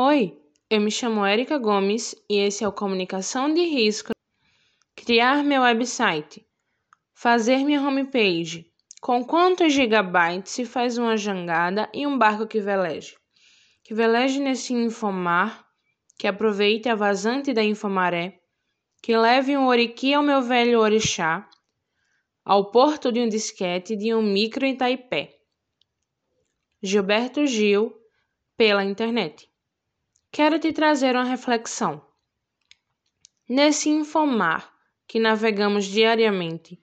Oi, eu me chamo Erika Gomes e esse é o Comunicação de Risco. Criar meu website. Fazer minha homepage. Com quantos gigabytes se faz uma jangada e um barco que veleje? Que veleje nesse infomar, que aproveite a vazante da infomaré, que leve um oriqui ao meu velho orixá, ao porto de um disquete de um micro em Taipé. Gilberto Gil, pela internet quero te trazer uma reflexão. Nesse infomar que navegamos diariamente,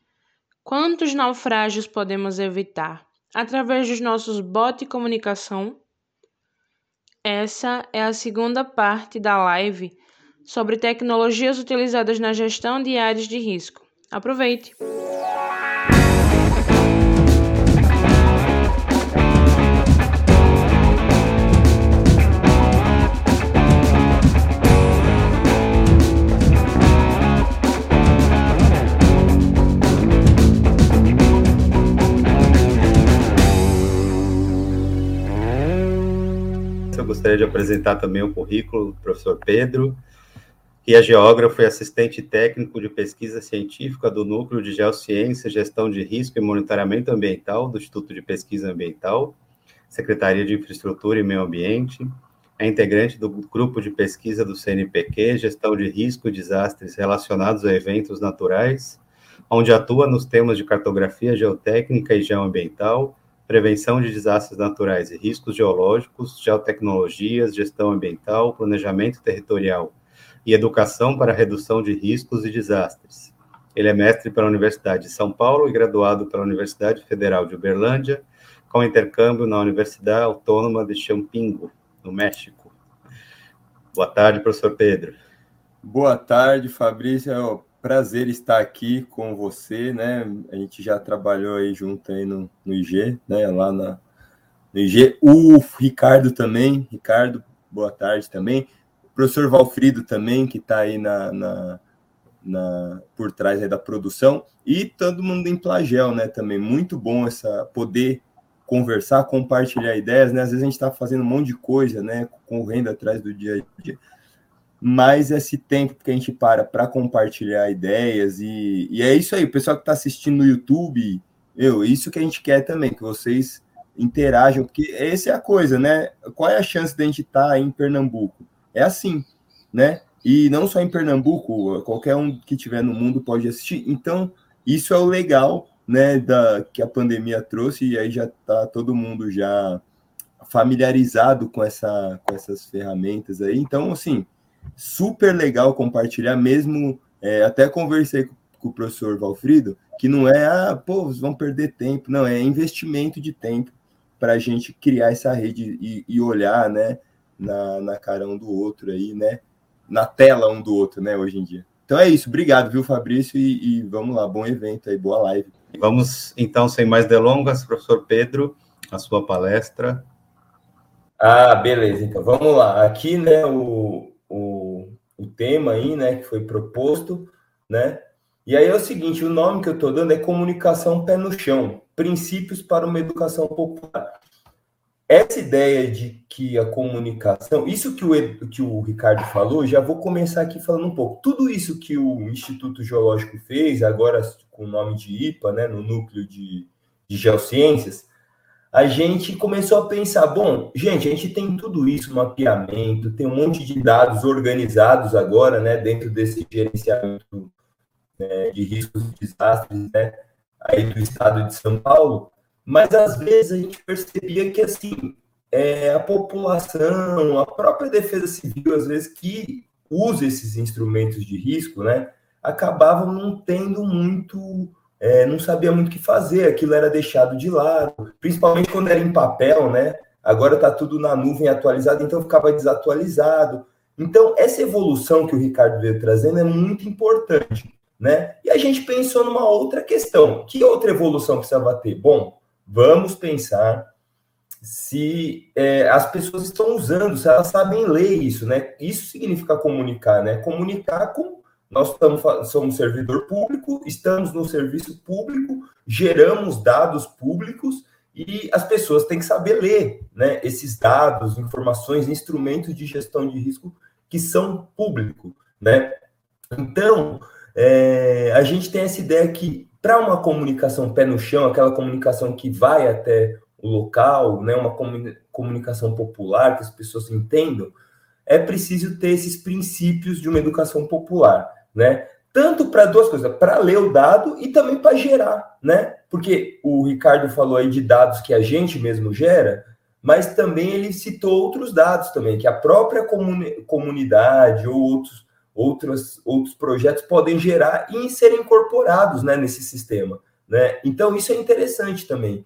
quantos naufrágios podemos evitar através dos nossos bots de comunicação? Essa é a segunda parte da live sobre tecnologias utilizadas na gestão de áreas de risco. Aproveite! Gostaria de apresentar também o currículo do professor Pedro, que é geógrafo e assistente técnico de pesquisa científica do Núcleo de Geociência, Gestão de Risco e Monitoramento Ambiental do Instituto de Pesquisa Ambiental, Secretaria de Infraestrutura e Meio Ambiente, é integrante do grupo de pesquisa do CNPq, Gestão de Risco e Desastres relacionados a eventos naturais, onde atua nos temas de cartografia geotécnica e geoambiental, prevenção de desastres naturais e riscos geológicos, geotecnologias, gestão ambiental, planejamento territorial e educação para redução de riscos e desastres. Ele é mestre pela Universidade de São Paulo e graduado pela Universidade Federal de Uberlândia, com intercâmbio na Universidade Autônoma de Champingo, no México. Boa tarde, professor Pedro. Boa tarde, Fabrício prazer estar aqui com você, né? A gente já trabalhou aí junto aí no, no IG, né? Lá na, no IG. O Ricardo também, Ricardo, boa tarde também. O professor Valfrido também, que está aí na, na, na, por trás da produção. E todo mundo em Plagel, né? Também muito bom essa poder conversar, compartilhar ideias, né? Às vezes a gente está fazendo um monte de coisa, né? Correndo atrás do dia a dia mas esse tempo que a gente para para compartilhar ideias e, e, é isso aí, o pessoal que está assistindo no YouTube, eu, isso que a gente quer também, que vocês interajam, porque essa é a coisa, né? Qual é a chance de a gente estar tá em Pernambuco? É assim, né? E não só em Pernambuco, qualquer um que tiver no mundo pode assistir. Então, isso é o legal, né, da que a pandemia trouxe e aí já está todo mundo já familiarizado com essa com essas ferramentas aí. Então, assim, super legal compartilhar, mesmo é, até conversei com, com, o professor Valfrido, que não é, ah, pô, vocês vão perder tempo, não, é investimento de tempo para a gente criar essa rede e, e, olhar, né, na, na cara um do outro aí, né, na tela um do outro, né, hoje em dia. Então é isso, obrigado, viu, Fabrício, e, e vamos lá, bom evento aí, boa live. Vamos, então, sem mais delongas, professor Pedro, a sua palestra. Ah, beleza, então vamos lá. Aqui, né, o, o, tema aí, né, que foi proposto, né? E aí é o seguinte, o nome que eu estou dando é comunicação pé no chão, princípios para uma educação popular. Essa ideia de que a comunicação, isso que o, que o Ricardo falou, já vou começar aqui falando um pouco. Tudo isso que o Instituto Geológico fez, agora com o nome de IPA, né, no núcleo de, de geociências, a gente começou a pensar, bom, gente, a gente tem tudo isso, mapeamento, tem um monte de dados organizados agora, né, dentro desse gerenciamento né, de riscos e desastres, né, aí do estado de São Paulo, mas às vezes a gente percebia que, assim, é, a população, a própria defesa civil, às vezes, que usa esses instrumentos de risco, né, acabavam não tendo muito é, não sabia muito o que fazer, aquilo era deixado de lado, principalmente quando era em papel, né? Agora está tudo na nuvem atualizado, então ficava desatualizado. Então, essa evolução que o Ricardo veio trazendo é muito importante, né? E a gente pensou numa outra questão. Que outra evolução precisava ter? Bom, vamos pensar se é, as pessoas estão usando, se elas sabem ler isso, né? Isso significa comunicar, né? Comunicar com nós estamos, somos servidor público, estamos no serviço público, geramos dados públicos, E as pessoas têm que saber ler né, esses dados, informações, instrumentos de gestão de risco que são públicos. Né? Então, é, a gente tem essa ideia que para uma comunicação pé no chão, aquela comunicação que vai até o local, né, uma comunicação popular, que as pessoas entendam, é preciso ter esses princípios de uma educação popular, né? Tanto para duas coisas, para ler o dado e também para gerar, né? Porque o Ricardo falou aí de dados que a gente mesmo gera, mas também ele citou outros dados também, que a própria comuni comunidade ou outros, outros, outros projetos podem gerar e serem incorporados né, nesse sistema. Né? Então, isso é interessante também.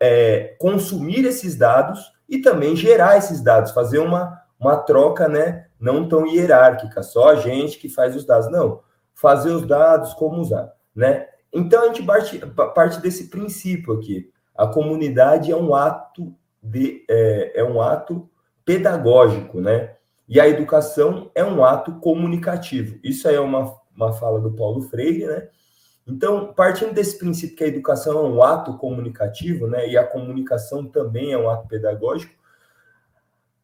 É, consumir esses dados e também gerar esses dados, fazer uma, uma troca né, não tão hierárquica, só a gente que faz os dados. Não, fazer os dados, como usar. Né? Então, a gente parte, parte desse princípio aqui. A comunidade é um ato de, é, é um ato pedagógico, né? E a educação é um ato comunicativo. Isso aí é uma, uma fala do Paulo Freire, né? Então, partindo desse princípio que a educação é um ato comunicativo, né? E a comunicação também é um ato pedagógico,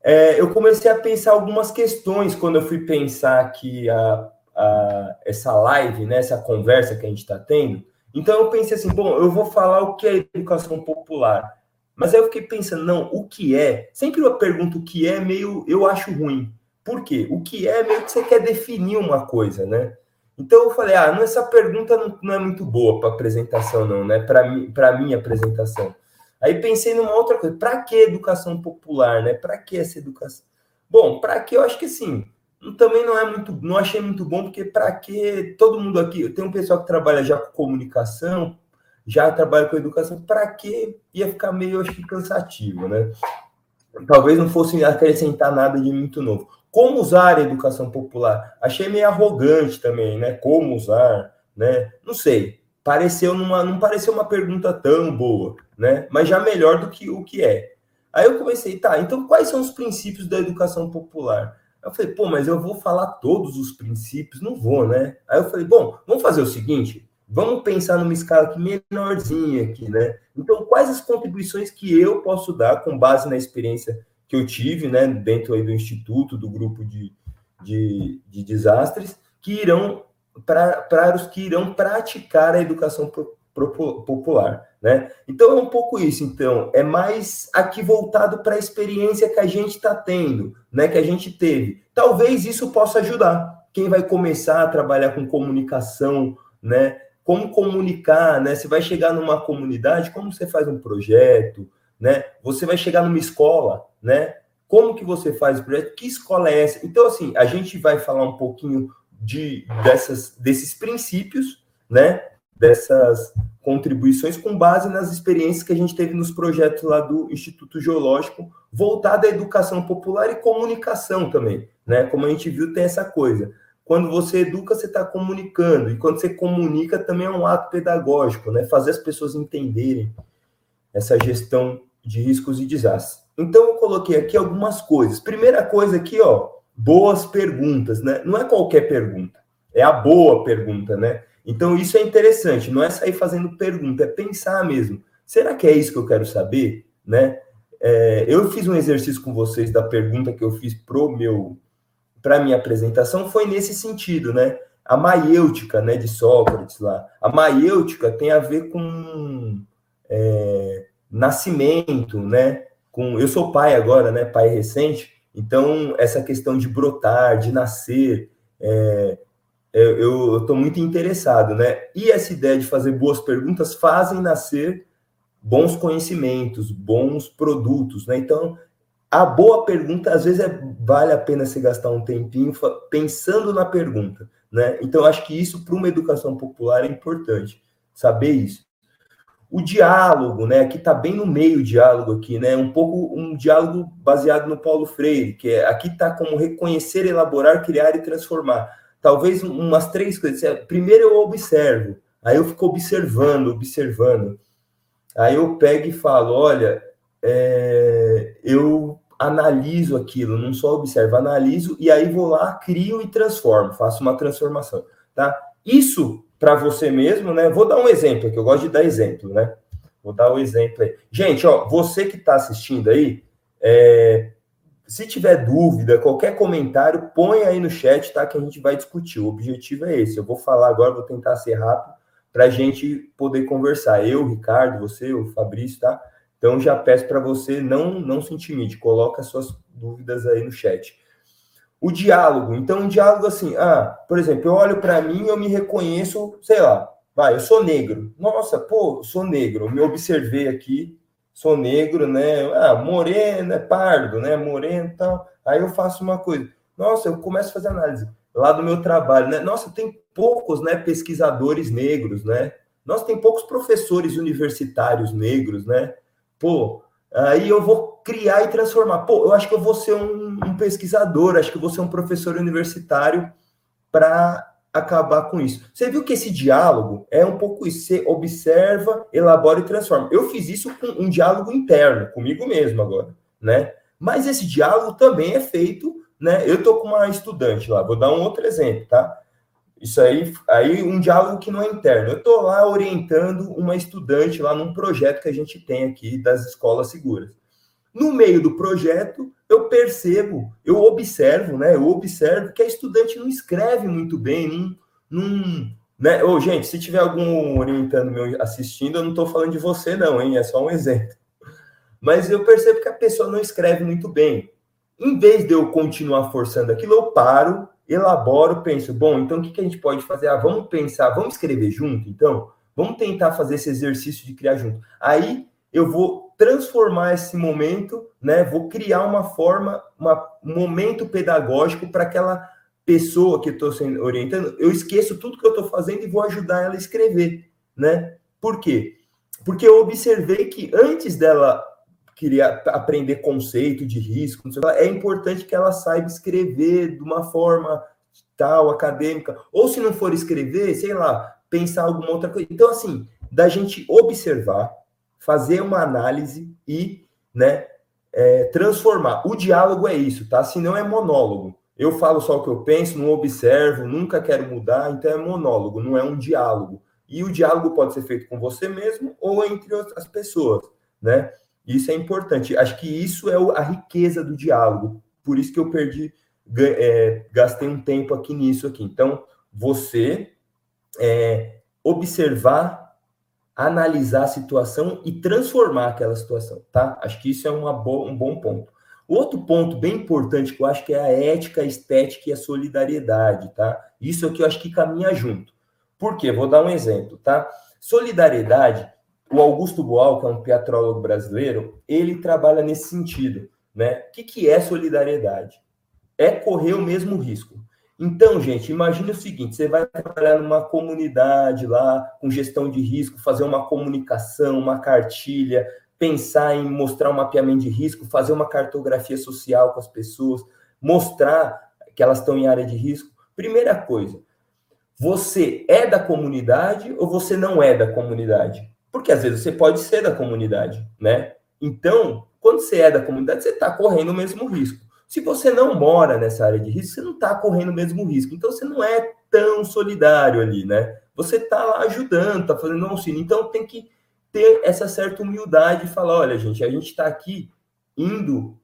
é, eu comecei a pensar algumas questões quando eu fui pensar aqui a, a, essa live, né? Essa conversa que a gente está tendo. Então, eu pensei assim, bom, eu vou falar o que é educação popular. Mas aí eu fiquei pensando, não, o que é? Sempre eu pergunto o que é, meio eu acho ruim. Por quê? O que é meio que você quer definir uma coisa, né? Então eu falei, ah, essa pergunta não, não é muito boa para apresentação, não, né? Para minha apresentação. Aí pensei numa outra coisa, para que educação popular, né? Para que essa educação? Bom, para que eu acho que assim, também não é muito, não achei muito bom, porque para que todo mundo aqui, tem um pessoal que trabalha já com comunicação, já trabalha com educação, para que ia ficar meio, acho que, cansativo, né? Talvez não fosse acrescentar nada de muito novo. Como usar a educação popular? Achei meio arrogante também, né? Como usar, né? Não sei. Pareceu numa, não pareceu uma pergunta tão boa, né? Mas já melhor do que o que é. Aí eu comecei, tá, então quais são os princípios da educação popular? Eu falei, pô, mas eu vou falar todos os princípios? Não vou, né? Aí eu falei, bom, vamos fazer o seguinte, Vamos pensar numa escala aqui menorzinha aqui, né? Então, quais as contribuições que eu posso dar com base na experiência que eu tive, né, dentro aí do instituto, do grupo de, de, de desastres, que irão para os que irão praticar a educação pro, pro, popular, né? Então é um pouco isso. Então é mais aqui voltado para a experiência que a gente está tendo, né? Que a gente teve. Talvez isso possa ajudar quem vai começar a trabalhar com comunicação, né? como comunicar, né? Você vai chegar numa comunidade, como você faz um projeto, né? Você vai chegar numa escola, né? Como que você faz o projeto? Que escola é essa? Então, assim, a gente vai falar um pouquinho de dessas, desses princípios, né? Dessas contribuições com base nas experiências que a gente teve nos projetos lá do Instituto Geológico, voltado à educação popular e comunicação também, né? Como a gente viu, tem essa coisa. Quando você educa, você está comunicando. E quando você comunica, também é um ato pedagógico, né? Fazer as pessoas entenderem essa gestão de riscos e desastres. Então, eu coloquei aqui algumas coisas. Primeira coisa aqui, ó, boas perguntas, né? Não é qualquer pergunta, é a boa pergunta, né? Então, isso é interessante. Não é sair fazendo pergunta, é pensar mesmo. Será que é isso que eu quero saber, né? É, eu fiz um exercício com vocês da pergunta que eu fiz pro meu para minha apresentação foi nesse sentido, né? A maiêutica, né, de Sócrates lá. A maiêutica tem a ver com é, nascimento, né? Com eu sou pai agora, né? Pai recente. Então essa questão de brotar, de nascer, é, eu estou muito interessado, né? E essa ideia de fazer boas perguntas fazem nascer bons conhecimentos, bons produtos, né? Então a boa pergunta, às vezes, é, vale a pena se gastar um tempinho pensando na pergunta, né? Então, acho que isso, para uma educação popular, é importante, saber isso. O diálogo, né? Aqui está bem no meio o diálogo aqui, né? Um pouco um diálogo baseado no Paulo Freire, que é, aqui está como reconhecer, elaborar, criar e transformar. Talvez umas três coisas. É, primeiro eu observo, aí eu fico observando, observando. Aí eu pego e falo, olha, é, eu analiso aquilo, não só observo, analiso e aí vou lá, crio e transformo, faço uma transformação, tá? Isso para você mesmo, né? Vou dar um exemplo, que eu gosto de dar exemplo, né? Vou dar um exemplo aí. Gente, ó, você que está assistindo aí, é, se tiver dúvida, qualquer comentário, põe aí no chat, tá? Que a gente vai discutir. O objetivo é esse. Eu vou falar agora, vou tentar ser rápido para a gente poder conversar. Eu, Ricardo, você, o Fabrício, tá? Então já peço para você não não se intimide, coloca suas dúvidas aí no chat. O diálogo, então um diálogo assim, ah, por exemplo, eu olho para mim, eu me reconheço, sei lá, vai, eu sou negro. Nossa, pô, sou negro. Me observei aqui, sou negro, né? Ah, moreno, é pardo, né? Moreno e tal. Aí eu faço uma coisa. Nossa, eu começo a fazer análise lá do meu trabalho, né? Nossa, tem poucos, né, pesquisadores negros, né? Nossa, tem poucos professores universitários negros, né? Pô, aí eu vou criar e transformar. Pô, eu acho que eu vou ser um, um pesquisador, acho que eu vou ser um professor universitário para acabar com isso. Você viu que esse diálogo é um pouco isso, você observa, elabora e transforma. Eu fiz isso com um diálogo interno, comigo mesmo agora, né? Mas esse diálogo também é feito, né? Eu tô com uma estudante lá, vou dar um outro exemplo, tá? Isso aí, aí um diálogo que não é interno. Eu tô lá orientando uma estudante lá num projeto que a gente tem aqui das escolas seguras. No meio do projeto, eu percebo, eu observo, né? Eu observo que a estudante não escreve muito bem, não, não né? Ô, gente, se tiver algum orientando meu assistindo, eu não estou falando de você, não, hein? É só um exemplo. Mas eu percebo que a pessoa não escreve muito bem. Em vez de eu continuar forçando aquilo, eu paro, elaboro, penso, bom, então o que, que a gente pode fazer? Ah, vamos pensar, vamos escrever junto, então? Vamos tentar fazer esse exercício de criar junto. Aí eu vou transformar esse momento, né? Vou criar uma forma, uma, um momento pedagógico para aquela pessoa que estou sendo orientando. Eu esqueço tudo que eu estou fazendo e vou ajudar ela a escrever, né? Por quê? Porque eu observei que antes dela queria aprender conceito de risco, é importante que ela saiba escrever de uma forma tal, acadêmica, ou se não for escrever, sei lá, pensar alguma outra coisa. Então, assim, da gente observar, fazer uma análise e, né, é, transformar. O diálogo é isso, tá? Se não é monólogo. Eu falo só o que eu penso, não observo, nunca quero mudar, então é monólogo, não é um diálogo. E o diálogo pode ser feito com você mesmo ou entre outras pessoas, né? Isso é importante. Acho que isso é a riqueza do diálogo. Por isso que eu perdi, é, gastei um tempo aqui nisso aqui. Então, você é, observar analisar a situação e transformar aquela situação, tá? Acho que isso é bo um bom ponto. Outro ponto bem importante que eu acho que é a ética, a estética e a solidariedade, tá? Isso aqui eu acho que caminha junto. Por quê? Vou dar um exemplo, tá? Solidariedade, o Augusto Boal, que é um teatrólogo brasileiro, ele trabalha nesse sentido, né? O que, que é solidariedade? É correr o mesmo risco. Então, gente, imagine o seguinte: você vai trabalhar numa comunidade lá, com gestão de risco, fazer uma comunicação, uma cartilha, pensar em mostrar um mapeamento de risco, fazer uma cartografia social com as pessoas, mostrar que elas estão em área de risco. Primeira coisa, você é da comunidade ou você não é da comunidade? Porque às vezes você pode ser da comunidade, né? Então, quando você é da comunidade, você está correndo o mesmo risco. Se você não mora nessa área de risco, você não está correndo o mesmo risco. Então, você não é tão solidário ali, né? Você está lá ajudando, está fazendo auxílio. Então, tem que ter essa certa humildade e falar: olha, gente, a gente está aqui indo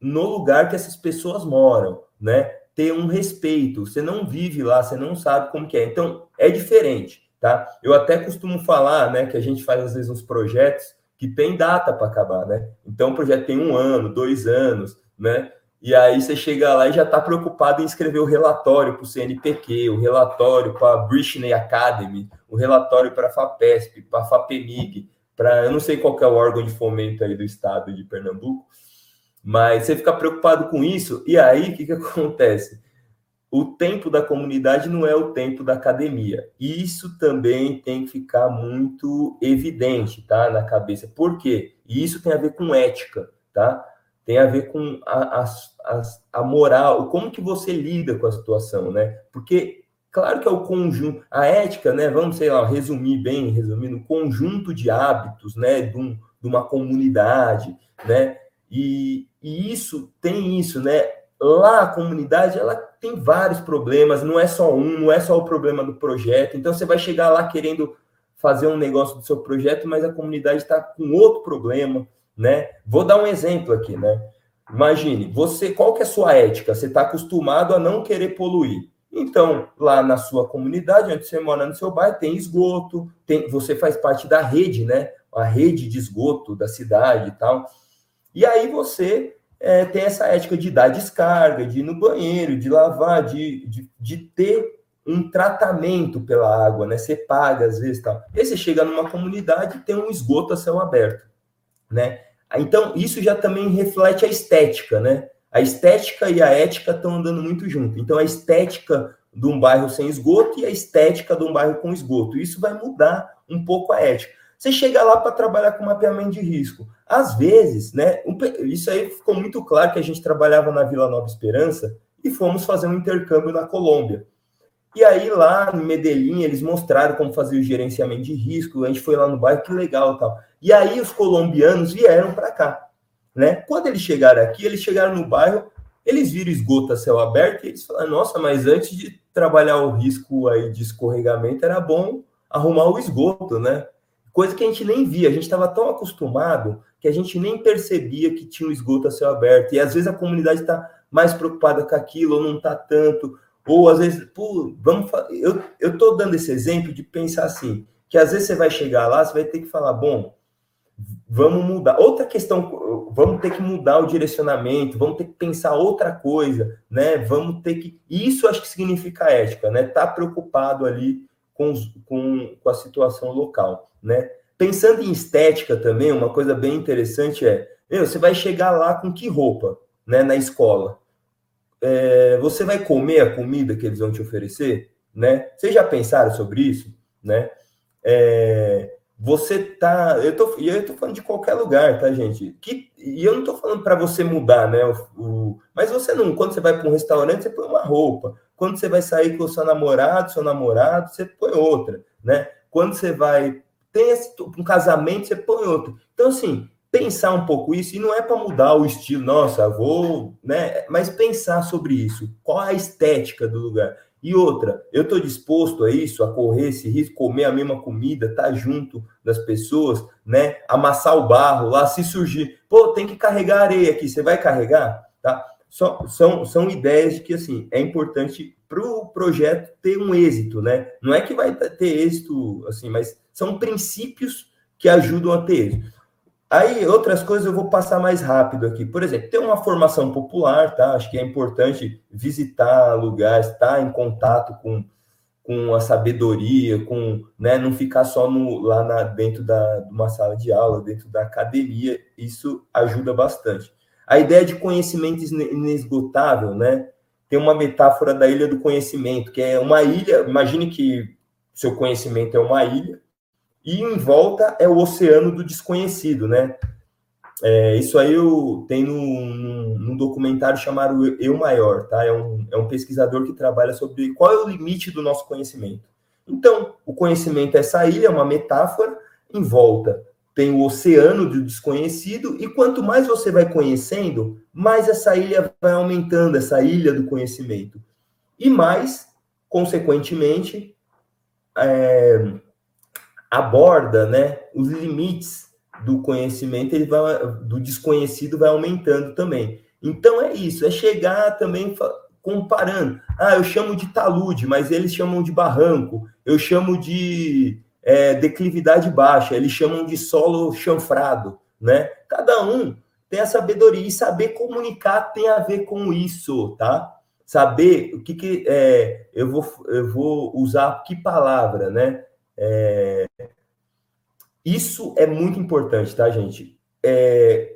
no lugar que essas pessoas moram, né? Ter um respeito. Você não vive lá, você não sabe como que é. Então, é diferente, tá? Eu até costumo falar, né, que a gente faz às vezes uns projetos que tem data para acabar, né? Então, o projeto tem um ano, dois anos, né? E aí você chega lá e já está preocupado em escrever o relatório para o CNPq, o relatório para a Britney Academy, o relatório para a FAPESP, para a FAPEMIG, para eu não sei qual é o órgão de fomento aí do estado de Pernambuco, mas você fica preocupado com isso, e aí o que, que acontece? O tempo da comunidade não é o tempo da academia. Isso também tem que ficar muito evidente, tá? Na cabeça. Por quê? E isso tem a ver com ética, tá? tem a ver com a, a, a, moral, como que você lida com a situação, né? Porque, claro que é o conjunto, a ética, né? Vamos, sei lá, resumir bem, resumindo, conjunto de hábitos, né? De, um, de uma comunidade, né? E, e isso, tem isso, né? Lá a comunidade, ela tem vários problemas, não é só um, não é só o problema do projeto, então você vai chegar lá querendo fazer um negócio do seu projeto, mas a comunidade está com outro problema, né? Vou dar um exemplo aqui, né? Imagine, você, qual que é a sua ética? Você está acostumado a não querer poluir. Então, lá na sua comunidade, onde você mora no seu bairro, tem esgoto, tem, você faz parte da rede, né? A rede de esgoto da cidade e tal. E aí você é, tem essa ética de dar descarga, de ir no banheiro, de lavar, de, de, de ter um tratamento pela água, né? Você paga às vezes tal. E você chega numa comunidade e tem um esgoto a céu aberto, né? Então isso já também reflete a estética, né? A estética e a ética estão andando muito junto. Então a estética de um bairro sem esgoto e a estética de um bairro com esgoto. Isso vai mudar um pouco a ética. Você chega lá para trabalhar com mapeamento de risco. Às vezes, né? Isso aí ficou muito claro que a gente trabalhava na Vila Nova Esperança e fomos fazer um intercâmbio na Colômbia. E aí lá em Medellín eles mostraram como fazer o gerenciamento de risco. A gente foi lá no bairro, que legal tal. E aí os colombianos vieram para cá, né? Quando eles chegaram aqui, eles chegaram no bairro, eles viram esgoto a céu aberto e eles falaram: "Nossa, mas antes de trabalhar o risco aí de escorregamento era bom arrumar o esgoto, né?" Coisa que a gente nem via, a gente estava tão acostumado que a gente nem percebia que tinha um esgoto a céu aberto. E às vezes a comunidade está mais preocupada com aquilo ou não está tanto ou às vezes, pô, vamos eu estou dando esse exemplo de pensar assim, que às vezes você vai chegar lá, você vai ter que falar, bom, vamos mudar. Outra questão, vamos ter que mudar o direcionamento, vamos ter que pensar outra coisa, né? Vamos ter que. Isso acho que significa ética, né? Tá preocupado ali com, com, com a situação local, né? Pensando em estética também, uma coisa bem interessante é, meu, você vai chegar lá com que roupa, né, na escola? é, você vai comer a comida que eles vão te oferecer, né? Vocês já pensaram sobre isso, né? É, você tá, eu tô, e eu tô falando de qualquer lugar, tá, gente? Que, e eu não tô falando para você mudar, né? O, o, mas você não, quando você vai para um restaurante, você põe uma roupa. Quando você vai sair com o seu namorado, seu namorado, você põe outra, né? Quando você vai tem um casamento, você põe outra. Então, assim, pensar um pouco isso, e não é para mudar o estilo, nossa, vou, né? Mas pensar sobre isso. Qual a estética do lugar? E outra, eu estou disposto a isso, a correr esse risco, comer a mesma comida, estar tá junto das pessoas, né? Amassar o barro lá, se surgir, pô, tem que carregar areia aqui, você vai carregar? Tá? São, são, são ideias de que assim é importante para o projeto ter um êxito, né? Não é que vai ter êxito assim, mas são princípios que ajudam a ter êxito. Aí, outras coisas eu vou passar mais rápido aqui. Por exemplo, tem uma formação popular, tá? Acho que é importante visitar lugares, estar em contato com, com a sabedoria, com, né, não ficar só no, lá na, dentro da, de uma sala de aula, dentro da academia, isso ajuda bastante. A ideia de conhecimento inesgotável, né? Tem uma metáfora da ilha do conhecimento, que é uma ilha, imagine que seu conhecimento é uma ilha, e em volta é o oceano do desconhecido, né? É, isso aí eu, tem num, num, documentário chamado Eu Maior, tá? É um, é um pesquisador que trabalha sobre qual é o limite do nosso conhecimento. Então, o conhecimento é essa ilha, é uma metáfora, em volta tem o oceano do desconhecido, e quanto mais você vai conhecendo, mais essa ilha vai aumentando, essa ilha do conhecimento. E mais, consequentemente, é, aborda, né, os limites do conhecimento, ele vai, do desconhecido vai aumentando também. Então é isso, é chegar também comparando. Ah, eu chamo de talude, mas eles chamam de barranco. Eu chamo de é, declividade baixa, eles chamam de solo chanfrado, né? Cada um tem a sabedoria e saber comunicar tem a ver com isso, tá? Saber o que, que é, eu vou eu vou usar que palavra, né? É... Isso é muito importante, tá, gente? É...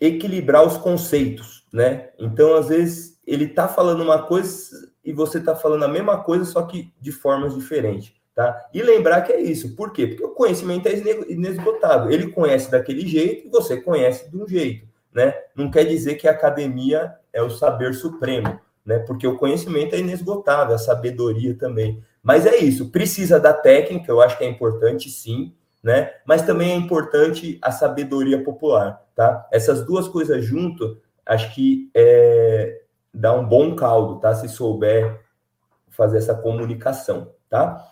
Equilibrar os conceitos, né? Então, às vezes, ele tá falando uma coisa e você tá falando a mesma coisa, só que de formas diferentes, tá? E lembrar que é isso. Por quê? Porque o conhecimento é inesgotável. Ele conhece daquele jeito e você conhece de um jeito, né? Não quer dizer que a academia é o saber supremo, né? Porque o conhecimento é inesgotável, a sabedoria também. Mas é isso, precisa da técnica, eu acho que é importante sim, né? Mas também é importante a sabedoria popular, tá? Essas duas coisas junto, acho que é, dá um bom caldo, tá? Se souber fazer essa comunicação, tá?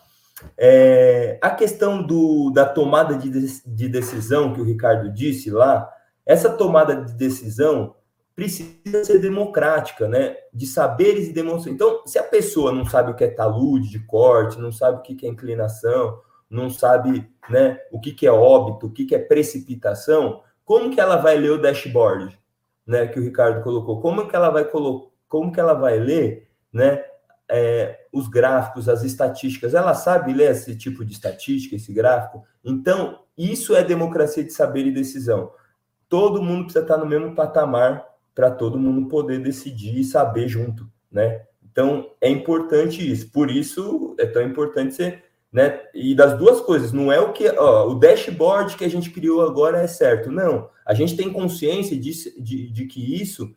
É, a questão do, da tomada de, de decisão que o Ricardo disse lá, essa tomada de decisão precisa ser democrática, né? De saberes e demonstrações. Então, se a pessoa não sabe o que é talude de corte, não sabe o que é inclinação, não sabe né, o que é óbito, o que é precipitação, como que ela vai ler o dashboard, né? Que o Ricardo colocou. Como que ela vai colocar? Como que ela vai ler, né? É, os gráficos, as estatísticas, ela sabe ler esse tipo de estatística, esse gráfico? Então, isso é democracia de saber e decisão. Todo mundo precisa estar no mesmo patamar para todo mundo poder decidir e saber junto, né? Então é importante isso. Por isso é tão importante ser, né? E das duas coisas, não é o que ó, o dashboard que a gente criou agora é certo, não. A gente tem consciência de, de, de que isso,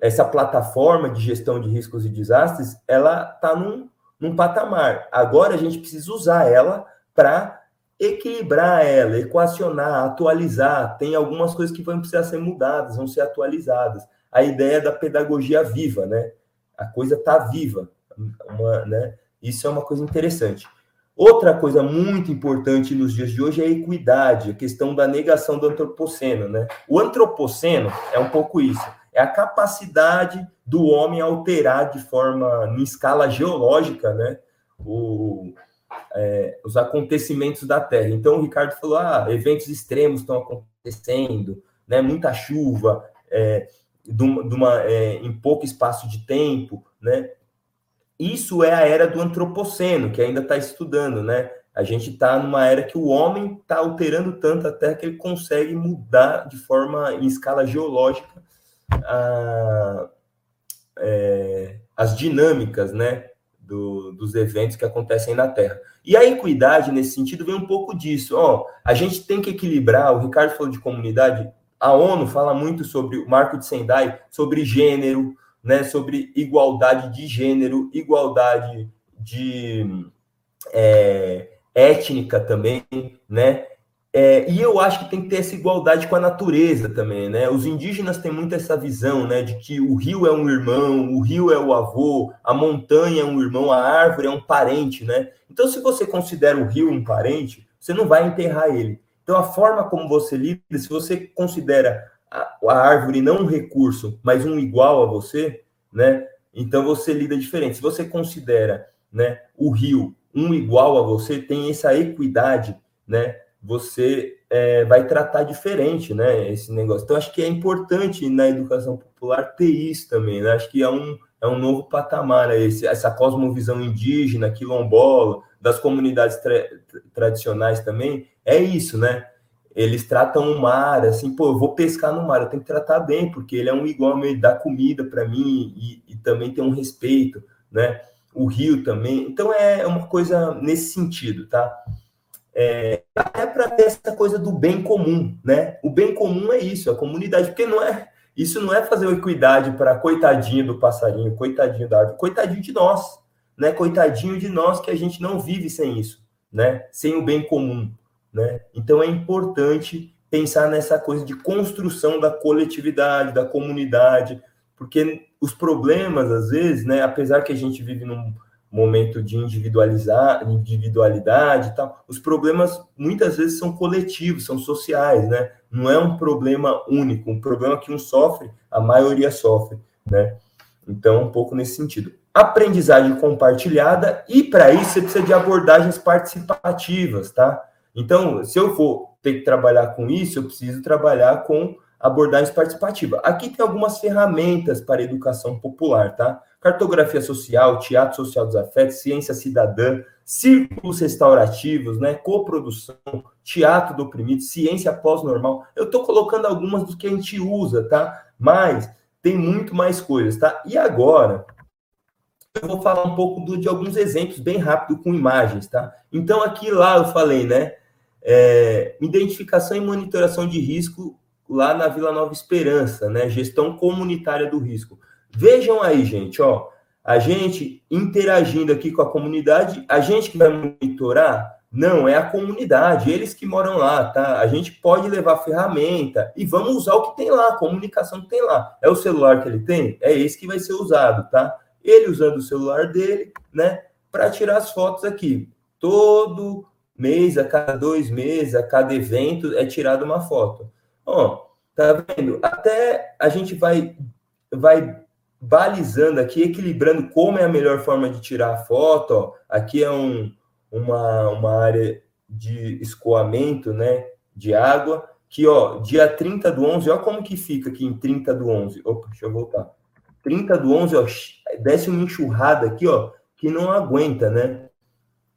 essa plataforma de gestão de riscos e desastres, ela está num, num patamar. Agora a gente precisa usar ela para equilibrar ela, equacionar, atualizar. Tem algumas coisas que vão precisar ser mudadas, vão ser atualizadas. A ideia da pedagogia viva, né? A coisa está viva, uma, né? Isso é uma coisa interessante. Outra coisa muito importante nos dias de hoje é a equidade, a questão da negação do antropoceno, né? O antropoceno é um pouco isso, é a capacidade do homem alterar de forma, em escala geológica, né? O, é, os acontecimentos da Terra. Então, o Ricardo falou: ah, eventos extremos estão acontecendo, né, muita chuva, é, de uma, é, em pouco espaço de tempo. Né? Isso é a era do antropoceno, que ainda está estudando. Né? A gente está numa era que o homem está alterando tanto a Terra que ele consegue mudar de forma, em escala geológica, a, é, as dinâmicas, né? do, dos eventos que acontecem na Terra. E a equidade, nesse sentido, vem um pouco disso. Ó, a gente tem que equilibrar, o Ricardo falou de comunidade, a ONU fala muito sobre o Marco de Sendai, sobre gênero, né, sobre igualdade de gênero, igualdade de é, étnica também, né? É, e eu acho que tem que ter essa igualdade com a natureza também, né? Os indígenas têm muito essa visão, né, de que o rio é um irmão, o rio é o avô, a montanha é um irmão, a árvore é um parente, né? Então, se você considera o rio um parente, você não vai enterrar ele. Então, a forma como você lida, se você considera a, a árvore não um recurso, mas um igual a você, né? Então você lida diferente. Se você considera, né, o rio um igual a você, tem essa equidade, né? Você é, vai tratar diferente, né? Esse negócio. Então, acho que é importante na educação popular ter isso também, né? Acho que é um, é um novo patamar, né? Esse, essa cosmovisão indígena, quilombola, das comunidades tra tradicionais também, é isso, né? Eles tratam o mar assim, pô, eu vou pescar no mar, eu tenho que tratar bem, porque ele é um igual, ele dá comida para mim e, e também tem um respeito, né? O rio também. Então, é uma coisa nesse sentido, tá? É, até para ter essa coisa do bem comum, né? O bem comum é isso, a comunidade, porque não é isso não é fazer equidade para coitadinho do passarinho, coitadinho da árvore, coitadinho de nós, né? Coitadinho de nós que a gente não vive sem isso, né? Sem o bem comum, né? Então é importante pensar nessa coisa de construção da coletividade, da comunidade, porque os problemas às vezes, né, apesar que a gente vive num momento de individualizar, individualidade e tal, os problemas muitas vezes são coletivos, são sociais, né? Não é um problema único, um problema que um sofre, a maioria sofre, né? Então, um pouco nesse sentido. Aprendizagem compartilhada, e para isso você precisa de abordagens participativas, tá? Então, se eu for ter que trabalhar com isso, eu preciso trabalhar com abordagem participativa. Aqui tem algumas ferramentas para educação popular, tá? Cartografia social, teatro social dos afetos, ciência cidadã, círculos restaurativos, né? Coprodução, teatro do oprimido, ciência pós-normal. Eu estou colocando algumas do que a gente usa, tá? Mas tem muito mais coisas, tá? E agora, eu vou falar um pouco do, de alguns exemplos bem rápido com imagens, tá? Então, aqui lá eu falei, né? É, identificação e monitoração de risco lá na Vila Nova Esperança, né? Gestão comunitária do risco. Vejam aí, gente, ó, a gente interagindo aqui com a comunidade, a gente que vai monitorar, não, é a comunidade, eles que moram lá, tá? A gente pode levar ferramenta e vamos usar o que tem lá, a comunicação que tem lá. É o celular que ele tem? É esse que vai ser usado, tá? Ele usando o celular dele, né, para tirar as fotos aqui. Todo mês, a cada dois meses, a cada evento, é tirada uma foto. Ó, tá vendo? Até a gente vai, vai balizando aqui, equilibrando como é a melhor forma de tirar a foto. Ó. Aqui é um, uma, uma área de escoamento, né, de água, que, ó, dia 30 do 11, ó como que fica aqui em 30 do 11. Opa, deixa eu voltar. 30 do 11, ó, desce uma enxurrada aqui, ó, que não aguenta, né,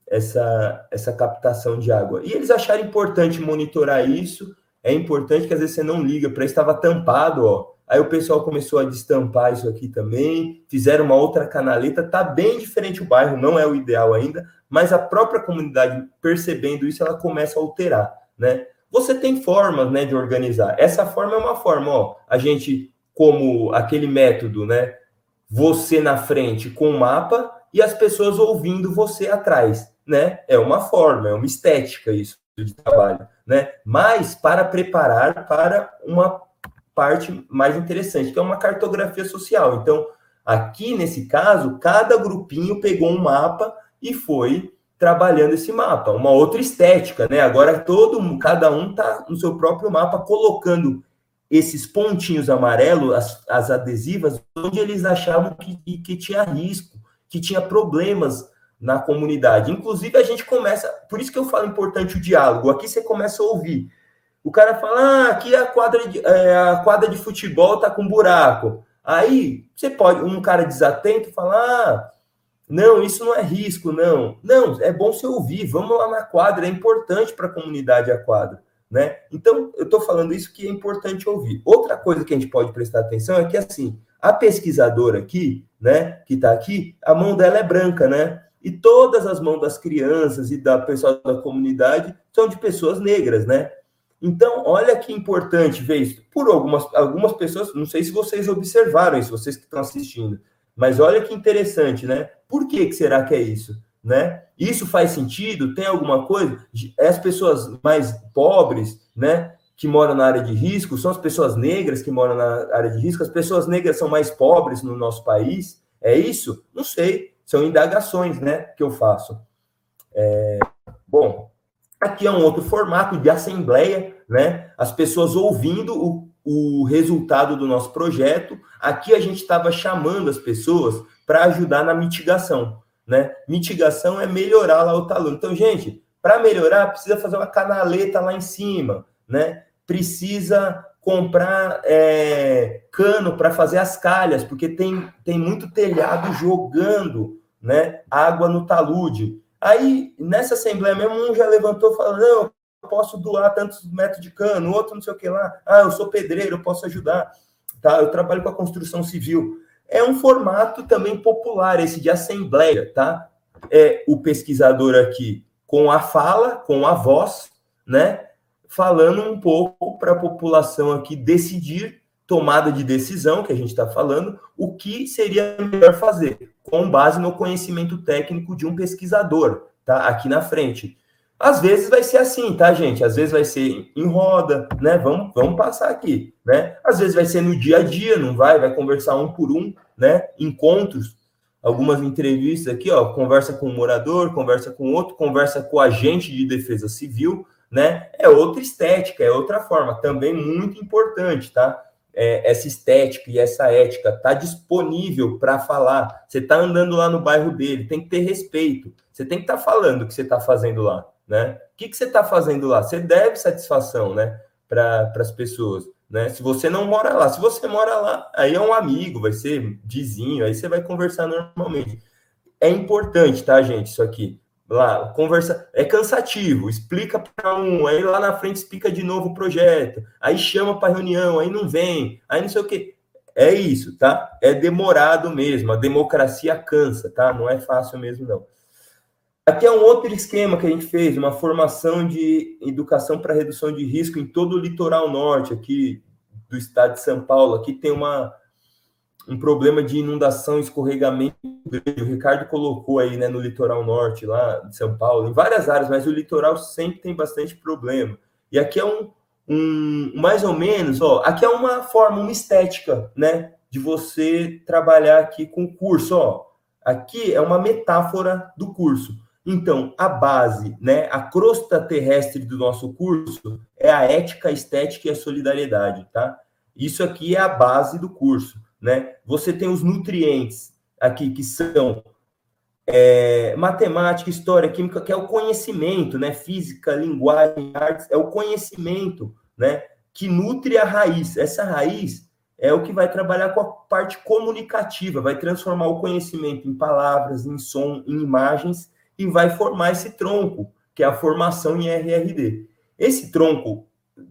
essa, essa captação de água. E eles acharam importante monitorar isso, é importante que às vezes você não liga para estava tampado, ó, Aí o pessoal começou a destampar isso aqui também, fizeram uma outra canaleta, tá bem diferente o bairro, não é o ideal ainda, mas a própria comunidade percebendo isso, ela começa a alterar, né? Você tem formas, né, de organizar. Essa forma é uma forma, ó, a gente como aquele método, né? Você na frente com o mapa e as pessoas ouvindo você atrás, né? É uma forma, é uma estética isso de trabalho, né? Mas para preparar para uma parte mais interessante, que é uma cartografia social. Então, aqui nesse caso, cada grupinho pegou um mapa e foi trabalhando esse mapa, uma outra estética, né? Agora todo cada um tá no seu próprio mapa colocando esses pontinhos amarelos, as, as adesivas, onde eles achavam que, que tinha risco, que tinha problemas na comunidade. Inclusive, a gente começa, por isso que eu falo importante o diálogo. Aqui você começa a ouvir. O cara fala: ah, aqui a quadra de, é, a quadra de futebol tá com buraco. Aí você pode, um cara desatento, falar: ah, não, isso não é risco, não. Não, é bom você ouvir, vamos lá na quadra, é importante para a comunidade a quadra. Né? Então, eu estou falando isso que é importante ouvir. Outra coisa que a gente pode prestar atenção é que, assim, a pesquisadora aqui, né, que está aqui, a mão dela é branca, né? E todas as mãos das crianças e da pessoal da comunidade são de pessoas negras, né? Então, olha que importante ver isso. Por algumas, algumas pessoas, não sei se vocês observaram isso, vocês que estão assistindo, mas olha que interessante, né? Por que, que será que é isso? Né? Isso faz sentido? Tem alguma coisa? As pessoas mais pobres, né, que moram na área de risco, são as pessoas negras que moram na área de risco, as pessoas negras são mais pobres no nosso país? É isso? Não sei. São indagações, né, que eu faço. É... Bom, Aqui é um outro formato de assembleia, né? As pessoas ouvindo o, o resultado do nosso projeto. Aqui a gente estava chamando as pessoas para ajudar na mitigação, né? Mitigação é melhorar lá o talão. Então, gente, para melhorar, precisa fazer uma canaleta lá em cima, né? Precisa comprar é, cano para fazer as calhas, porque tem, tem muito telhado jogando né, água no talude. Aí, nessa assembleia mesmo, um já levantou falou: não, eu posso doar tantos metros de cano, outro não sei o que lá. Ah, eu sou pedreiro, eu posso ajudar. Tá? Eu trabalho com a construção civil. É um formato também popular, esse de assembleia, tá? É o pesquisador aqui com a fala, com a voz, né? Falando um pouco para a população aqui decidir, tomada de decisão, que a gente está falando, o que seria melhor fazer com base no conhecimento técnico de um pesquisador, tá? Aqui na frente. Às vezes vai ser assim, tá, gente? Às vezes vai ser em roda, né? Vamos, vamos passar aqui, né? Às vezes vai ser no dia a dia, não vai? Vai conversar um por um, né? Encontros, algumas entrevistas aqui, ó. Conversa com um morador, conversa com outro, conversa com agente de defesa civil, né? É outra estética, é outra forma, também muito importante, tá? É, essa estética e essa ética está disponível para falar. Você está andando lá no bairro dele, tem que ter respeito. Você tem que estar tá falando o que você está fazendo lá, né? O que, que você está fazendo lá? Você deve satisfação, né? Para as pessoas, né? Se você não mora lá, se você mora lá, aí é um amigo, vai ser vizinho, aí você vai conversar normalmente. É importante, tá, gente? Isso aqui lá, conversa, é cansativo, explica para um, aí lá na frente explica de novo o projeto, aí chama para reunião, aí não vem, aí não sei o que. É isso, tá? É demorado mesmo, a democracia cansa, tá? Não é fácil mesmo, não. Aqui é um outro esquema que a gente fez, uma formação de educação para redução de risco em todo o litoral norte aqui do estado de São Paulo. Aqui tem uma, um problema de inundação, escorregamento grande. O Ricardo colocou aí, né, no litoral norte, lá de São Paulo, em várias áreas, mas o litoral sempre tem bastante problema. E aqui é um, um mais ou menos, ó, aqui é uma forma, uma estética, né, de você trabalhar aqui com o curso, ó. Aqui é uma metáfora do curso. Então, a base, né, a crosta terrestre do nosso curso é a ética, a estética e a solidariedade, tá? Isso aqui é a base do curso, né? Você tem os nutrientes aqui que são é, matemática, história, química, que é o conhecimento, né? Física, linguagem, artes, é o conhecimento, né? Que nutre a raiz. Essa raiz é o que vai trabalhar com a parte comunicativa, vai transformar o conhecimento em palavras, em som, em imagens e vai formar esse tronco, que é a formação em RRD. Esse tronco,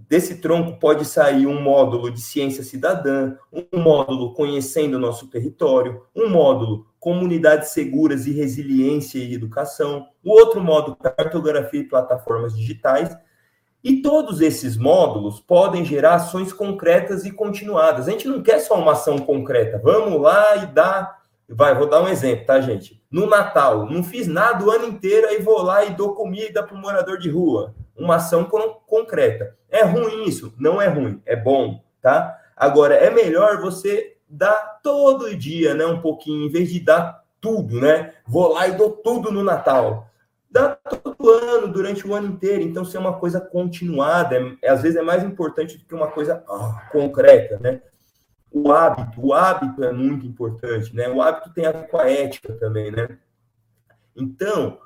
desse tronco pode sair um módulo de ciência cidadã, um módulo conhecendo o nosso território, um módulo comunidades seguras e resiliência e educação, o outro módulo cartografia e plataformas digitais, e todos esses módulos podem gerar ações concretas e continuadas. A gente não quer só uma ação concreta. Vamos lá e dar. Vai, vou dar um exemplo, tá, gente? No Natal, não fiz nada o ano inteiro, aí vou lá e dou comida para o morador de rua. Uma ação concreta. É ruim isso? Não é ruim, é bom, tá? Agora, é melhor você dar todo dia, né? Um pouquinho, em vez de dar tudo, né? Vou lá e dou tudo no Natal dá todo ano, durante o ano inteiro. Então, ser uma coisa continuada, é, é, às vezes é mais importante do que uma coisa ah, concreta, né? O hábito, o hábito é muito importante, né? O hábito tem a ver com a ética também, né? Então,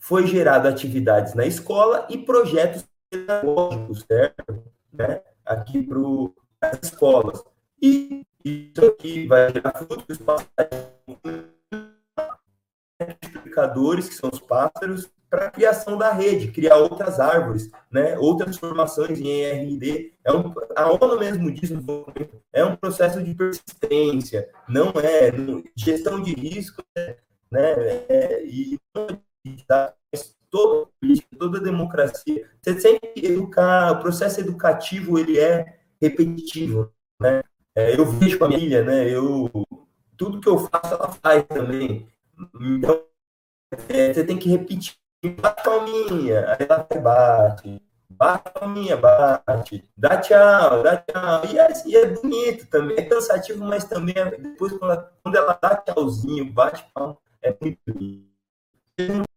foi gerado atividades na escola e projetos pedagógicos, certo? Né? Aqui para as escolas. E isso aqui vai gerar frutos multiplicadores, que são os pássaros, para a criação da rede, criar outras árvores, né, outras formações em ERD. É um, a ONU mesmo diz é um processo de persistência, não é gestão de risco, né, é, e toda toda democracia, você sempre educar, o processo educativo ele é repetitivo, né? É, eu vejo com a família, né? Eu tudo que eu faço ela faz também. Então, é, você tem que repetir. Bate palminha, aí ela bate. Bate palminha, bate. Dá tchau, dá tchau. E é, e é bonito também. É cansativo, mas também é, depois, quando ela, quando ela dá tchauzinho, bate palma, é muito bonito.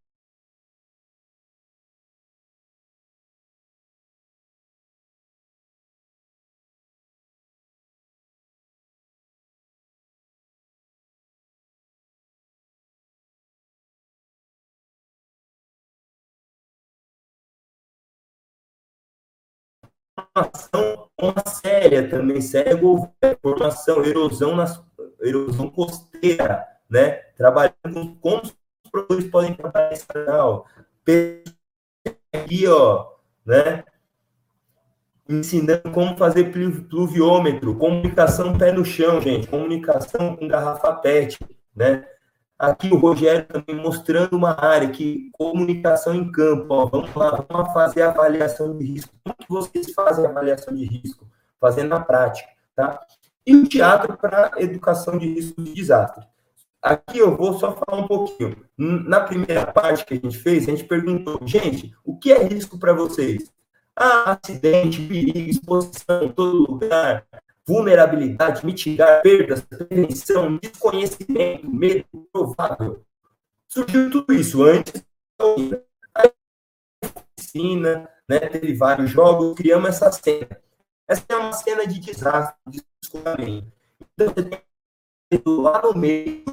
Formação séria também, séria formação, erosão, na, erosão costeira, né? Trabalhando com os produtores podem trabalhar esse canal. Aqui, ó, né? Ensinando como fazer pluviômetro, comunicação pé no chão, gente, comunicação com garrafa PET, né? Aqui o Rogério também mostrando uma área que comunicação em campo. Ó, vamos lá, vamos fazer a avaliação de risco. Como que vocês fazem a avaliação de risco? Fazendo na prática, tá? E o teatro para educação de risco de desastre. Aqui eu vou só falar um pouquinho. Na primeira parte que a gente fez, a gente perguntou, gente, o que é risco para vocês? Ah, acidente, perigo, exposição, todo lugar, vulnerabilidade, mitigar perdas, prevenção, desconhecimento, medo provável. Surgiu tudo isso antes da oficina, né, teve vários jogos, criamos essa cena. Essa é uma cena de desastre, de descolamento. Então, você tem lá no meio,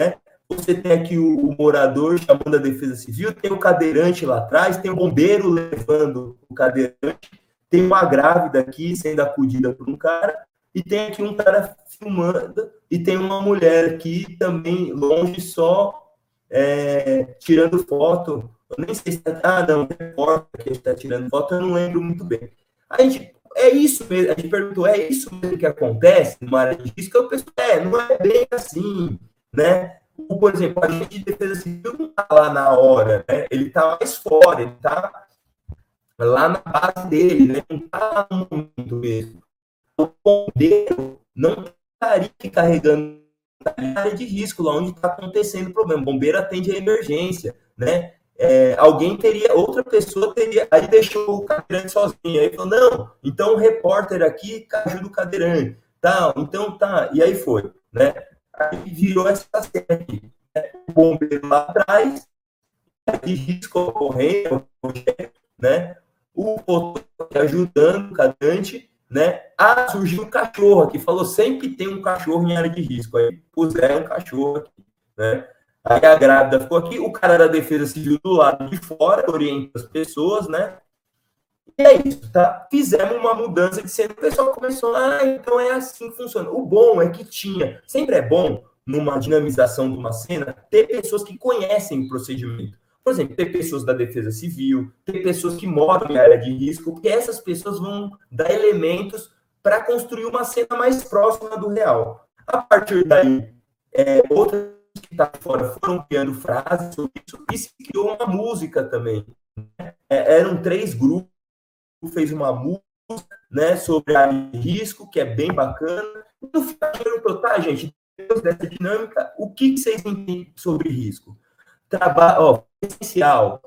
né, você tem aqui o, o, morador chamando a defesa civil, tem o cadeirante lá atrás, tem o bombeiro levando o cadeirante, tem uma grávida aqui sendo acudida por um cara, e tem aqui um cara filmando, e tem uma mulher aqui também longe só é, tirando foto. Eu nem sei se está. Ah, não, repórter que está tirando foto, eu não lembro muito bem. A gente, é isso mesmo, a gente perguntou, é isso mesmo que acontece numa área de risco? Eu penso, é, não é bem assim, né? Por exemplo, a gente de defesa civil não está lá na hora, né? Ele está mais fora, ele está lá na base dele, né? não está no mesmo. O bombeiro não estaria carregando na área de risco, lá onde está acontecendo o problema. O bombeiro atende a emergência, né? É, alguém teria, outra pessoa teria, aí deixou o cadeirante sozinho, aí falou, não, então o repórter aqui ajuda o cadeirante, tal, então tá, e aí foi, né? Aí virou essa aqui, né? o bombeiro lá atrás, de risco ocorrendo, né? O ajudando o cadante, né? Ah, surgiu um cachorro aqui, falou sempre tem um cachorro em área de risco. Aí puseram um cachorro aqui, né? Aí a grávida ficou aqui, o cara da defesa civil do lado de fora orienta as pessoas, né? E é isso, tá? Fizemos uma mudança de cena, o pessoal começou, ah, então é assim que funciona. O bom é que tinha, sempre é bom, numa dinamização de uma cena, ter pessoas que conhecem o procedimento. Por exemplo, ter pessoas da defesa civil, ter pessoas que moram em área de risco, porque essas pessoas vão dar elementos para construir uma cena mais próxima do real. A partir daí, é, outras que estão tá fora foram criando frases sobre isso e se criou uma música também. É, eram três grupos, fez uma música né, sobre a risco, que é bem bacana. No final, perguntou, tá, gente, depois dessa dinâmica, o que vocês entendem sobre risco? Trabalho, essencial.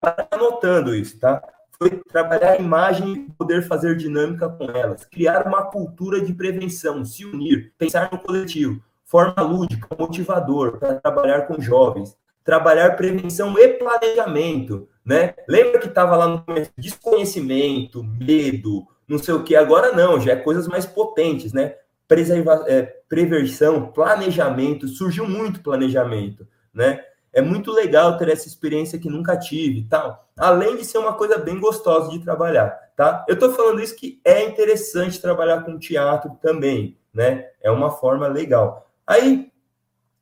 Tá anotando isso, tá? Foi trabalhar a imagem e poder fazer dinâmica com elas, criar uma cultura de prevenção, se unir, pensar no coletivo, forma lúdica, motivador para trabalhar com jovens, trabalhar prevenção e planejamento, né? Lembra que estava lá no começo, desconhecimento, medo, não sei o que, agora não, já é coisas mais potentes, né? Preserva é, preversão, planejamento, surgiu muito planejamento, né? É muito legal ter essa experiência que nunca tive, tal. Além de ser uma coisa bem gostosa de trabalhar, tá? Eu tô falando isso que é interessante trabalhar com teatro também, né? É uma forma legal. Aí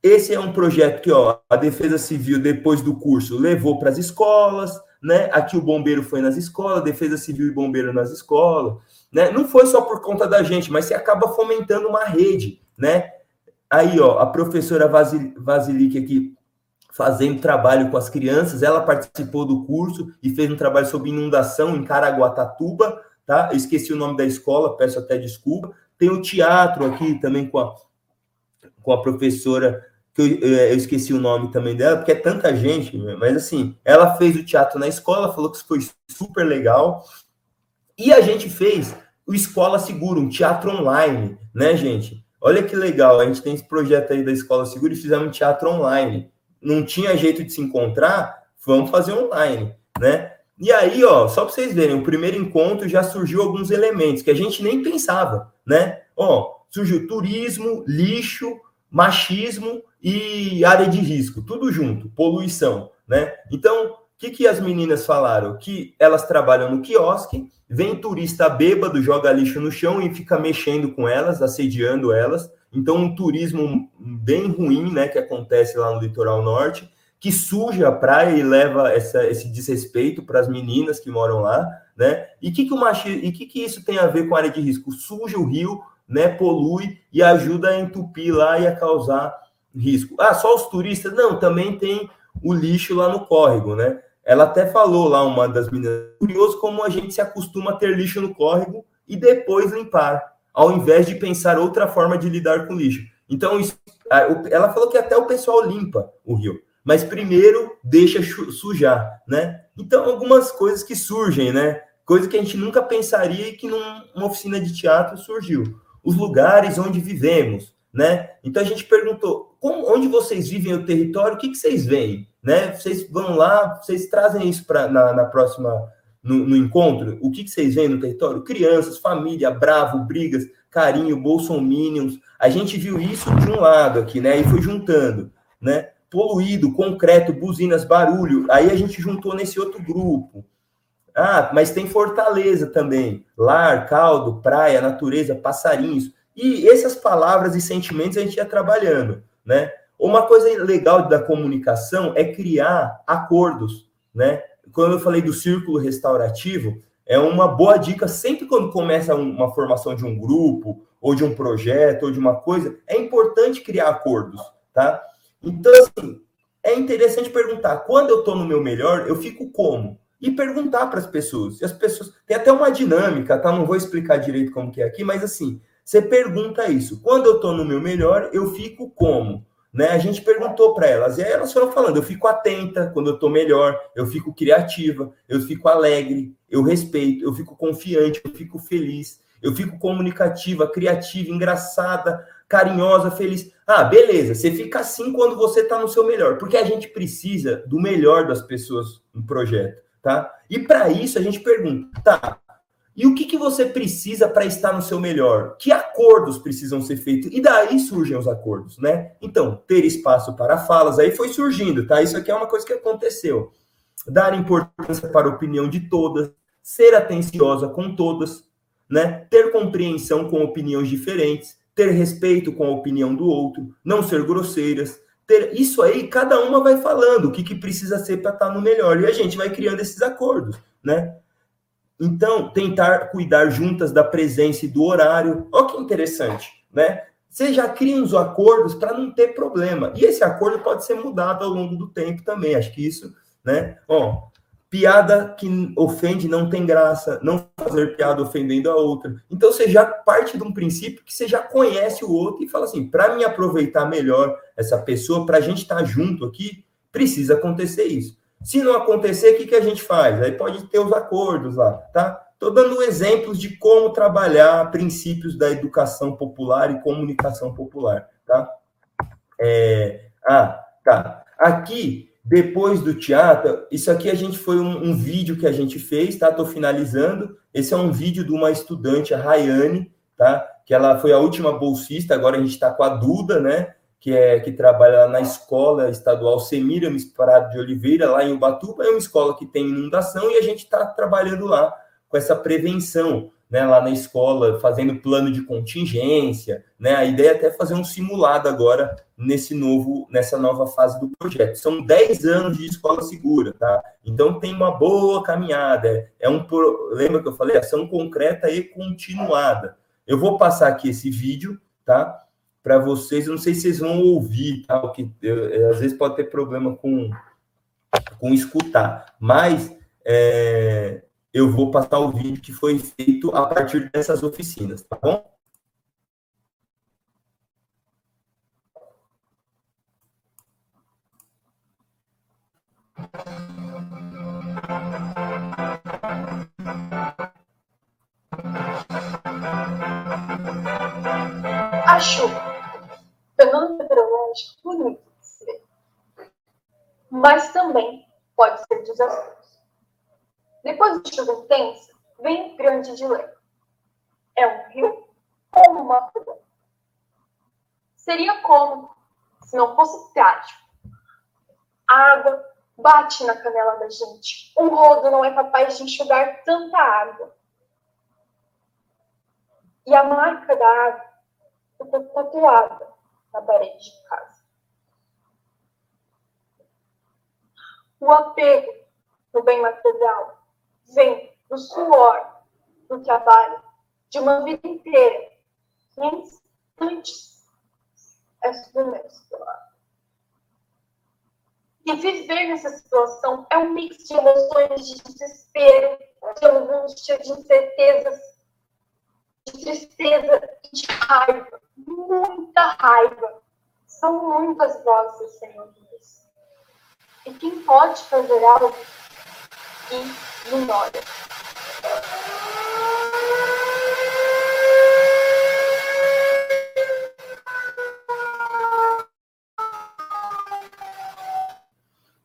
esse é um projeto que ó, a Defesa Civil, depois do curso, levou para as escolas, né? Aqui o bombeiro foi nas escolas, Defesa Civil e bombeiro nas escolas, né? Não foi só por conta da gente, mas você acaba fomentando uma rede, né? Aí, ó, a professora Vasil, Vasilic aqui fazendo trabalho com as crianças, ela participou do curso e fez um trabalho sobre inundação em Caraguatatuba, tá? Eu esqueci o nome da escola, peço até desculpa. Tem o teatro aqui também com a, com a professora que eu, eu, esqueci o nome também dela, porque é tanta gente, mas assim, ela fez o teatro na escola, falou que foi super legal. E a gente fez o Escola Segura, um teatro online, né, gente? Olha que legal, a gente tem esse projeto aí da Escola Segura e fizemos um teatro online. Não tinha jeito de se encontrar, vamos fazer online, né? E aí, ó, só para vocês verem, o primeiro encontro já surgiu alguns elementos que a gente nem pensava, né? Ó, surgiu turismo, lixo, machismo e área de risco, tudo junto, poluição, né? Então, o que, que as meninas falaram? Que elas trabalham no quiosque, vem turista bêbado, joga lixo no chão e fica mexendo com elas, assediando elas. Então, um turismo bem ruim, né, que acontece lá no litoral norte, que suja a praia e leva essa, esse desrespeito para as meninas que moram lá, né? E que que o e que que isso tem a ver com a área de risco? Suja o rio, né, polui e ajuda a entupir lá e a causar risco. Ah, só os turistas? Não, também tem o lixo lá no córrego, né? Ela até falou lá, uma das meninas, curioso como a gente se acostuma a ter lixo no córrego e depois limpar, ao invés de pensar outra forma de lidar com lixo. Então, isso, ela falou que até o pessoal limpa o rio, mas primeiro deixa sujar, né? Então, algumas coisas que surgem, né? Coisa que a gente nunca pensaria e que numa oficina de teatro surgiu os lugares onde vivemos, né? Então a gente perguntou, como, onde vocês vivem o território, o que, que vocês veem, né? Vocês vão lá, vocês trazem isso para na, na, próxima no, no, encontro, o que, que vocês veem no território? Crianças, família, bravo, brigas, carinho, bolsominions. A gente viu isso de um lado aqui, né? E foi juntando, né? Poluído, concreto, buzinas, barulho. Aí a gente juntou nesse outro grupo. Ah, mas tem Fortaleza também. Lar, caldo, praia, natureza, passarinhos. E essas palavras e sentimentos a gente ia trabalhando, né? Uma coisa legal da comunicação é criar acordos, né? Quando eu falei do círculo restaurativo, é uma boa dica sempre quando começa uma formação de um grupo, ou de um projeto, ou de uma coisa, é importante criar acordos, tá? Então, assim, é interessante perguntar, quando eu estou no meu melhor, eu fico como? e perguntar para as pessoas. E as pessoas tem até uma dinâmica, tá? Não vou explicar direito como que é aqui, mas assim, você pergunta isso. Quando eu estou no meu melhor, eu fico como? Né? A gente perguntou para elas e aí elas foram falando: eu fico atenta quando eu estou melhor, eu fico criativa, eu fico alegre, eu respeito, eu fico confiante, eu fico feliz, eu fico comunicativa, criativa, engraçada, carinhosa, feliz. Ah, beleza, você fica assim quando você está no seu melhor, porque a gente precisa do melhor das pessoas no projeto, tá? E para isso a gente pergunta, tá? E o que, que você precisa para estar no seu melhor? Que acordos precisam ser feitos? E daí surgem os acordos, né? Então, ter espaço para falas, aí foi surgindo, tá? Isso aqui é uma coisa que aconteceu. Dar importância para a opinião de todas, ser atenciosa com todas, né? Ter compreensão com opiniões diferentes, ter respeito com a opinião do outro, não ser grosseiras, ter isso aí, cada uma vai falando o que, que precisa ser para estar tá no melhor e a gente vai criando esses acordos, né? Então, tentar cuidar juntas da presença e do horário. Olha que interessante, né? Você já cria os acordos para não ter problema. E esse acordo pode ser mudado ao longo do tempo também. Acho que isso, né? Ó, piada que ofende não tem graça, não fazer piada ofendendo a outra. Então você já parte de um princípio que você já conhece o outro e fala assim: para me aproveitar melhor essa pessoa, para a gente estar tá junto aqui, precisa acontecer isso. Se não acontecer, o que, que a gente faz? Aí pode ter os acordos lá, tá? Estou dando exemplos de como trabalhar princípios da educação popular e comunicação popular, tá? É... Ah, tá. Aqui, depois do teatro, isso aqui a gente foi um, um vídeo que a gente fez, tá? Estou finalizando. Esse é um vídeo de uma estudante, a Rayane, tá? Que ela foi a última bolsista, agora a gente está com a Duda, né? Que, é, que trabalha na escola estadual Semiramis Parado de Oliveira, lá em Ubatuba, é uma escola que tem inundação e a gente está trabalhando lá com essa prevenção, né, lá na escola, fazendo plano de contingência, né, a ideia é até fazer um simulado agora nesse novo, nessa nova fase do projeto. São 10 anos de escola segura, tá? Então tem uma boa caminhada, é um, lembra que eu falei, ação concreta e continuada. Eu vou passar aqui esse vídeo, tá? Para vocês. Eu não sei se vocês vão ouvir, tá? que eu, às vezes pode ter problema com, com escutar, mas é, eu vou passar o vídeo que foi feito a partir dessas oficinas, tá bom? Acho meteorológico bonito de se ver. Mas também pode ser desastroso. Depois de chuva intensa, vem grande dilema. É um rio ou uma rua? Seria como se não fosse trágico. A água bate na canela da gente. Um rodo não é capaz de enxugar tanta água. E a marca da água ficou tatuada na parede de casa. O apego no bem material vem do suor, do trabalho, de uma vida inteira, em instantes é submerso. E viver nessa situação é um mix de emoções de desespero, de angústia, de incertezas, de tristeza e de raiva muita raiva. São muitas vozes, Senhor Deus. E quem pode fazer algo ignora.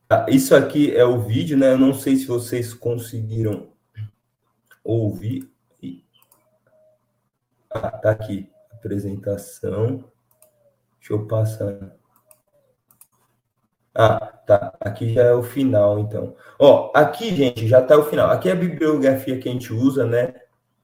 Ah, isso aqui é o vídeo, né? Eu não sei se vocês conseguiram ouvir. Ah, tá aqui apresentação. Deixa eu passar. Ah, tá. Aqui já é o final, então. Ó, aqui, gente, já tá o final. Aqui é a bibliografia que a gente usa, né?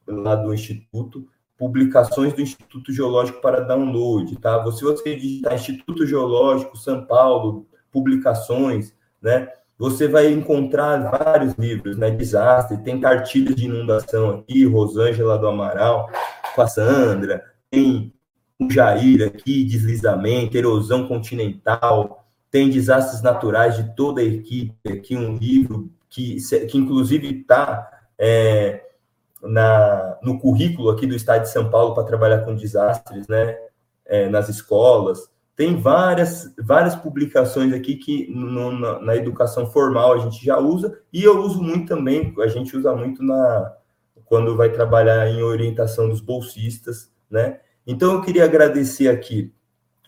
Lá do Instituto. Publicações do Instituto Geológico para download, tá? Se você digitar Instituto Geológico, São Paulo, publicações, né? Você vai encontrar vários livros, né? Desastre, tem cartilhas de inundação aqui, Rosângela do Amaral, com a Sandra, tem o Jair aqui, deslizamento, erosão continental, tem desastres naturais de toda a equipe aqui, um livro que, que inclusive está é, na, no currículo aqui do Estado de São Paulo para trabalhar com desastres, né, é, nas escolas. Tem várias, várias publicações aqui que no, na, na, educação formal a gente já usa, e eu uso muito também, a gente usa muito na quando vai trabalhar em orientação dos bolsistas, né? Então, eu queria agradecer aqui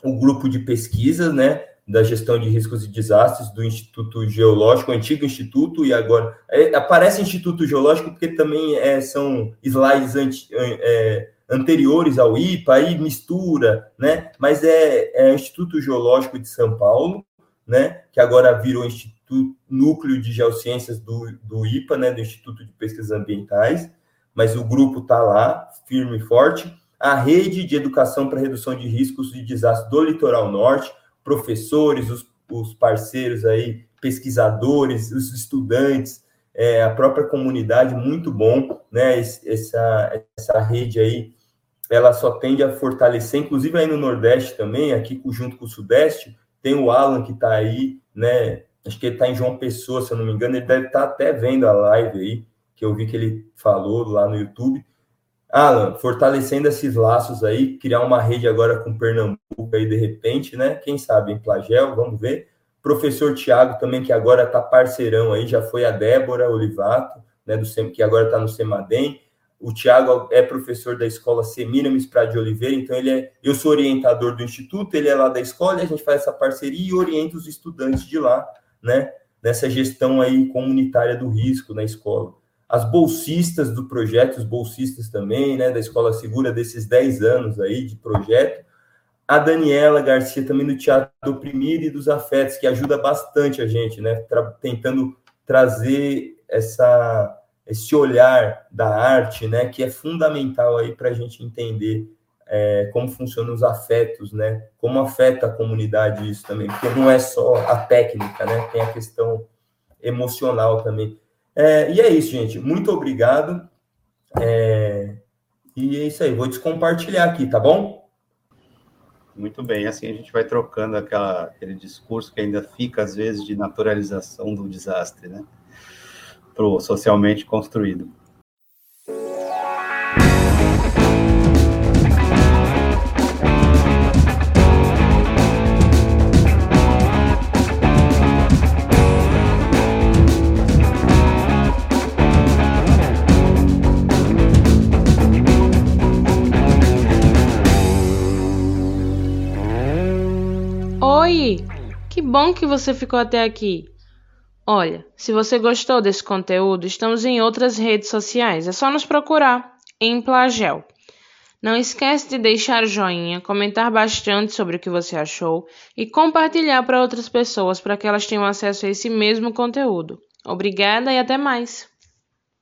o grupo de pesquisa, né, da gestão de riscos e desastres do Instituto Geológico, antigo Instituto, e agora é, aparece Instituto Geológico porque também é, são slides anti, é, anteriores ao IPA, aí mistura, né? Mas é, é Instituto Geológico de São Paulo, né? Que agora virou Instituto Núcleo de Geociências do, do IPA, né? Do Instituto de Pesquisas Ambientais, mas o grupo está lá, firme e forte. A rede de educação para redução de riscos de desastres do litoral norte, professores, os, os parceiros aí, pesquisadores, os estudantes, é, a própria comunidade, muito bom, né? Essa, essa rede aí, ela só tende a fortalecer, inclusive aí no Nordeste também, aqui junto com o Sudeste, tem o Alan que está aí, né? Acho que ele está em João Pessoa, se eu não me engano, ele deve estar tá até vendo a live aí, que eu vi que ele falou lá no YouTube. Alan, fortalecendo esses laços aí, criar uma rede agora com Pernambuco aí de repente, né? Quem sabe em Plagel, vamos ver. Professor Tiago também, que agora está parceirão aí, já foi a Débora Olivato, né, do SEM, que agora está no Semadem. O Tiago é professor da escola Semiramis Prado de Oliveira, então ele é, eu sou orientador do instituto, ele é lá da escola, e a gente faz essa parceria e orienta os estudantes de lá, né, nessa gestão aí comunitária do risco na escola as bolsistas do projeto, os bolsistas também, né, da Escola Segura, desses 10 anos aí de projeto. A Daniela Garcia também do Teatro do Oprimido e dos Afetos, que ajuda bastante a gente, né, tra tentando trazer essa, esse olhar da arte, né, que é fundamental aí para a gente entender é, como funcionam os afetos, né, como afeta a comunidade isso também, porque não é só a técnica, né, tem a questão emocional também. É, e é isso, gente. Muito obrigado. É, e é isso aí. Vou descompartilhar aqui, tá bom? Muito bem. Assim a gente vai trocando aquela, aquele discurso que ainda fica, às vezes, de naturalização do desastre, né? Para o socialmente construído. Bom que você ficou até aqui. Olha, se você gostou desse conteúdo, estamos em outras redes sociais. É só nos procurar em Plagel. Não esquece de deixar o joinha, comentar bastante sobre o que você achou e compartilhar para outras pessoas para que elas tenham acesso a esse mesmo conteúdo. Obrigada e até mais!